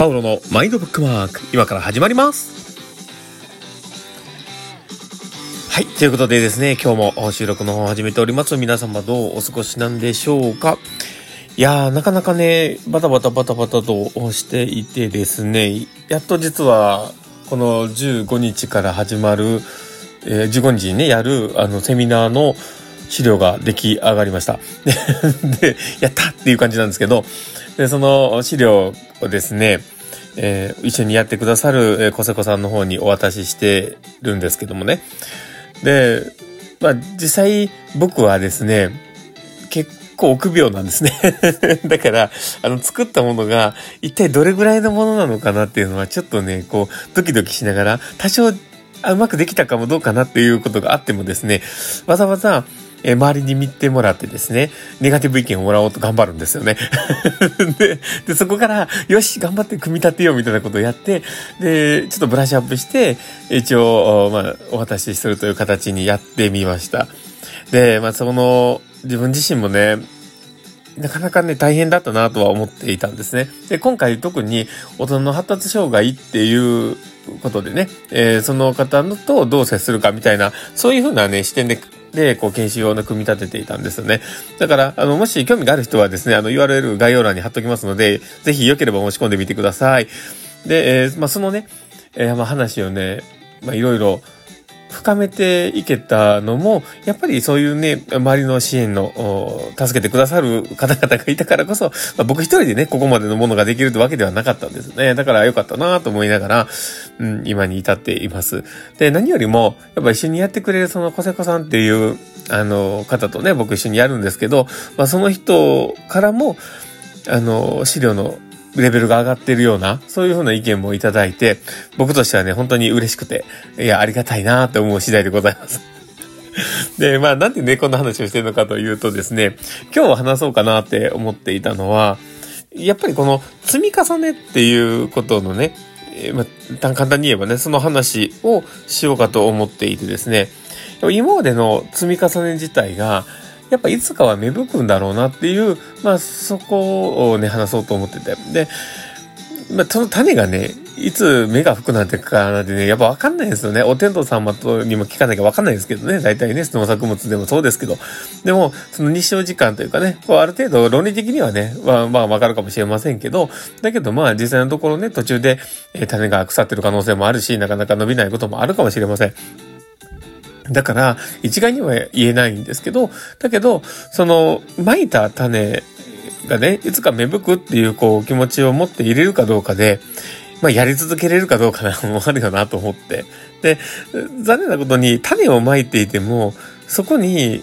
パウロのマインドブックマーク、今から始まります。はい。ということでですね、今日も収録の方を始めております。皆様どうお過ごしなんでしょうかいやー、なかなかね、バタバタバタバタとしていてですね、やっと実は、この15日から始まる、えー、15日にね、やる、あの、セミナーの資料が出来上がりました。で、やったっていう感じなんですけど、で、その資料をですね、えー、一緒にやってくださる、えー、小瀬子さんの方にお渡ししてるんですけどもね。で、まあ、実際僕はですね、結構臆病なんですね だから、あの、作ったものが一体どれぐらいのものなのかなっていうのはちょっとね、こう、ドキドキしながら、多少、あうまくできたかもどうかなっていうことがあってもですね、わざわざ、え周りに見てもらってですね、ネガティブ意見をもらおうと頑張るんですよね。でで、そこから、よし、頑張って組み立てようみたいなことをやって、で、ちょっとブラッシュアップして、一応、まあ、お渡しするという形にやってみました。で、まあ、その、自分自身もね、なかなかね、大変だったなとは思っていたんですね。で、今回特に大人の発達障害っていうことでね、えー、その方のとどう接するかみたいな、そういうふうなね、視点でで、こう、研修用の組み立てていたんですよね。だから、あの、もし興味がある人はですね、あの、URL 概要欄に貼っときますので、ぜひ良ければ申し込んでみてください。で、えー、まあ、そのね、えー、まあ、話をね、まあ、いろいろ、深めていけたのも、やっぱりそういうね、周りの支援の、助けてくださる方々がいたからこそ、まあ、僕一人でね、ここまでのものができるってわけではなかったんですね。だから良かったなと思いながら、うん、今に至っています。で、何よりも、やっぱ一緒にやってくれるその小瀬子さんっていう、あの、方とね、僕一緒にやるんですけど、まあ、その人からも、あの、資料のレベルが上がってるような、そういうふうな意見もいただいて、僕としてはね、本当に嬉しくて、いや、ありがたいなって思う次第でございます。で、まあ、なんでね、こんな話をしてるのかというとですね、今日話そうかなって思っていたのは、やっぱりこの積み重ねっていうことのね、えー、まあ、簡単に言えばね、その話をしようかと思っていてですね、今までの積み重ね自体が、やっぱいつかは芽吹くんだろうなっていう、まあそこをね、話そうと思ってて。で、まあその種がね、いつ芽が吹くなんてかなんてね、やっぱわかんないですよね。お天道様とにも聞かなきゃわかんないですけどね。大体ね、農作物でもそうですけど。でも、その日照時間というかね、こうある程度論理的にはね、まあまあわかるかもしれませんけど、だけどまあ実際のところね、途中で、え、種が腐ってる可能性もあるし、なかなか伸びないこともあるかもしれません。だから、一概には言えないんですけど、だけど、その、蒔いた種がね、いつか芽吹くっていう、こう、気持ちを持って入れるかどうかで、まあ、やり続けれるかどうかな、もあるよなと思って。で、残念なことに種を蒔いていても、そこに、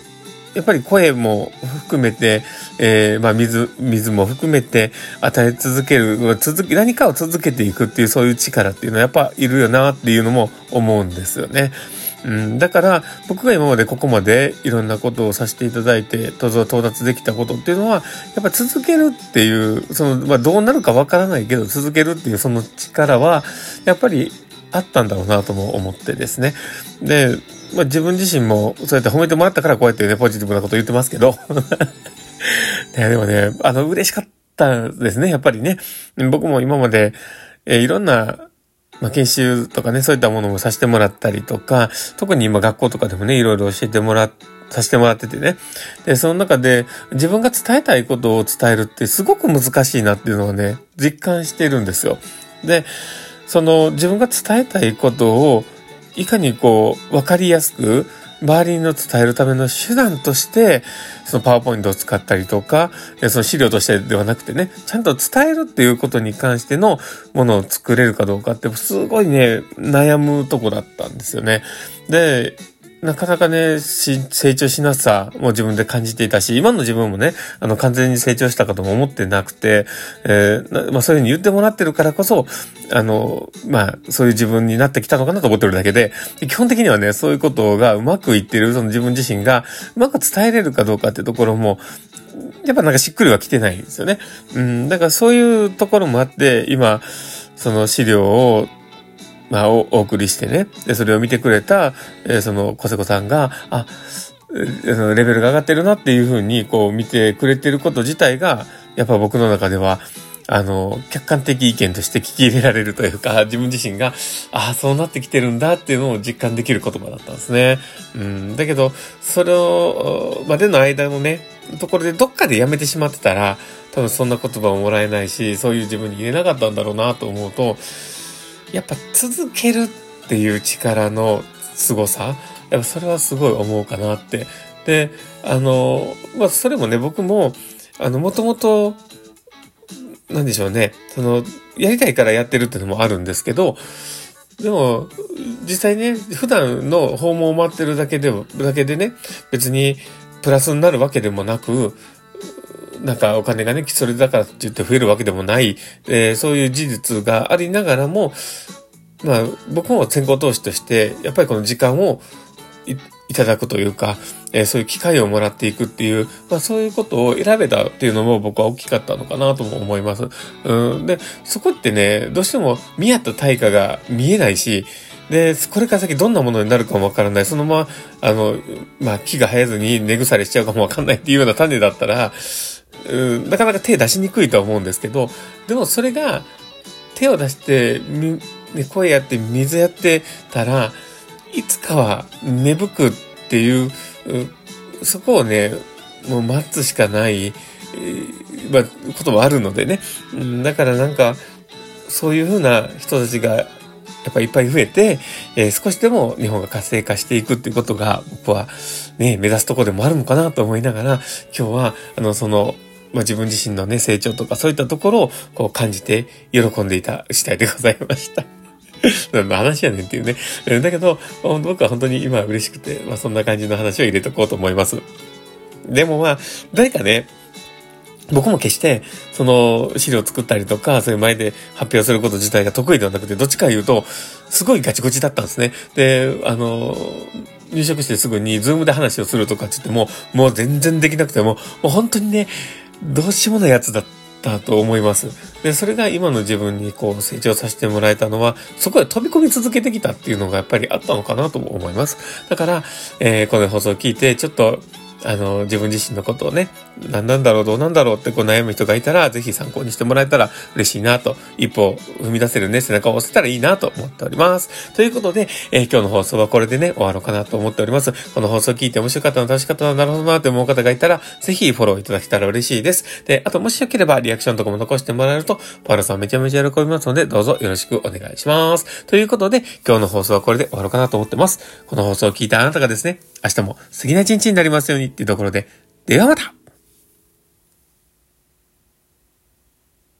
やっぱり声も含めて、えー、まあ水、水も含めて与え続ける、続き、何かを続けていくっていうそういう力っていうのはやっぱいるよなっていうのも思うんですよね。うん、だから僕が今までここまでいろんなことをさせていただいて到達できたことっていうのはやっぱ続けるっていうその、まあ、どうなるかわからないけど続けるっていうその力はやっぱりあったんだろうなとも思ってですね。で、まあ、自分自身もそうやって褒めてもらったからこうやってねポジティブなこと言ってますけど。でもねあの嬉しかったですねやっぱりね。僕も今まで、え、いろんなまあ、研修とかね、そういったものもさせてもらったりとか、特に今学校とかでもね、いろいろ教えてもらっさせてもらっててね。で、その中で自分が伝えたいことを伝えるってすごく難しいなっていうのはね、実感してるんですよ。で、その自分が伝えたいことをいかにこう、わかりやすく周りの伝えるための手段として、そのパワーポイントを使ったりとか、その資料としてではなくてね、ちゃんと伝えるっていうことに関してのものを作れるかどうかって、すごいね、悩むとこだったんですよね。で、なかなかね、成長しなさも自分で感じていたし、今の自分もね、あの、完全に成長したかとも思ってなくて、えー、まあ、そういうふうに言ってもらってるからこそ、あの、まあ、そういう自分になってきたのかなと思ってるだけで、基本的にはね、そういうことがうまくいってる、その自分自身がうまく伝えれるかどうかっていうところも、やっぱなんかしっくりは来てないんですよね。うん、だからそういうところもあって、今、その資料をまあ、お送りしてね。で、それを見てくれた、えー、その、小瀬子さんが、あ、レベルが上がってるなっていうふうに、こう、見てくれてること自体が、やっぱ僕の中では、あの、客観的意見として聞き入れられるというか、自分自身が、ああ、そうなってきてるんだっていうのを実感できる言葉だったんですね。うん、だけど、それを、までの間のね、ところでどっかでやめてしまってたら、多分そんな言葉ももらえないし、そういう自分に言えなかったんだろうなと思うと、やっぱ続けるっていう力の凄さ、やっぱそれはすごい思うかなって。で、あの、まあ、それもね、僕も、あの、もともと、なんでしょうね、その、やりたいからやってるっていうのもあるんですけど、でも、実際ね、普段の訪問を待ってるだけでも、だけでね、別にプラスになるわけでもなく、なんかお金がね、それだからって言って増えるわけでもない、えー、そういう事実がありながらも、まあ、僕も先行投資として、やっぱりこの時間をいただくというか、えー、そういう機会をもらっていくっていう、まあそういうことを選べたっていうのも僕は大きかったのかなとも思います。うん、で、そこってね、どうしても見合った対価が見えないし、で、これから先どんなものになるかもわからない。そのまま、あの、まあ、木が生えずに根腐れしちゃうかもわかんないっていうような種だったら、うん、なかなか手出しにくいとは思うんですけど、でもそれが、手を出して、み、ね、声やって水やってたら、いつかは芽吹くっていう、そこをね、もう待つしかない、え、まあ、こともあるのでね。だからなんか、そういうふうな人たちが、やっぱりいっぱい増えて、えー、少しでも日本が活性化していくっていうことが、僕はね、目指すとこでもあるのかなと思いながら、今日は、あの、その、まあ、自分自身のね、成長とかそういったところをこう感じて喜んでいた次第でございました。何の話やねんっていうね。だけど、僕は本当に今嬉しくて、まあそんな感じの話を入れとこうと思います。でもまあ、誰かね、僕も決して、その、資料作ったりとか、そういう前で発表すること自体が得意ではなくて、どっちか言うと、すごいガチゴチだったんですね。で、あの、入職してすぐに、ズームで話をするとかって言っても、もう全然できなくても、もう本当にね、どうしようもないやつだったと思います。で、それが今の自分にこう成長させてもらえたのは、そこで飛び込み続けてきたっていうのがやっぱりあったのかなと思います。だから、えー、この放送を聞いて、ちょっとあの、自分自身のことをね、何なんだろう、どうなんだろうってこう悩む人がいたら、ぜひ参考にしてもらえたら嬉しいなと、一歩踏み出せるね、背中を押せたらいいなと思っております。ということで、えー、今日の放送はこれでね、終わろうかなと思っております。この放送聞いて面白かったの、楽しかったの、なるほどなって思う方がいたら、ぜひフォローいただけたら嬉しいです。で、あともしよければリアクションとかも残してもらえると、パールさんめちゃめちゃ喜びますので、どうぞよろしくお願いします。ということで、今日の放送はこれで終わろうかなと思ってます。この放送を聞いたあなたがですね、明日も素敵な一日になりますようにっていうところで、ではまた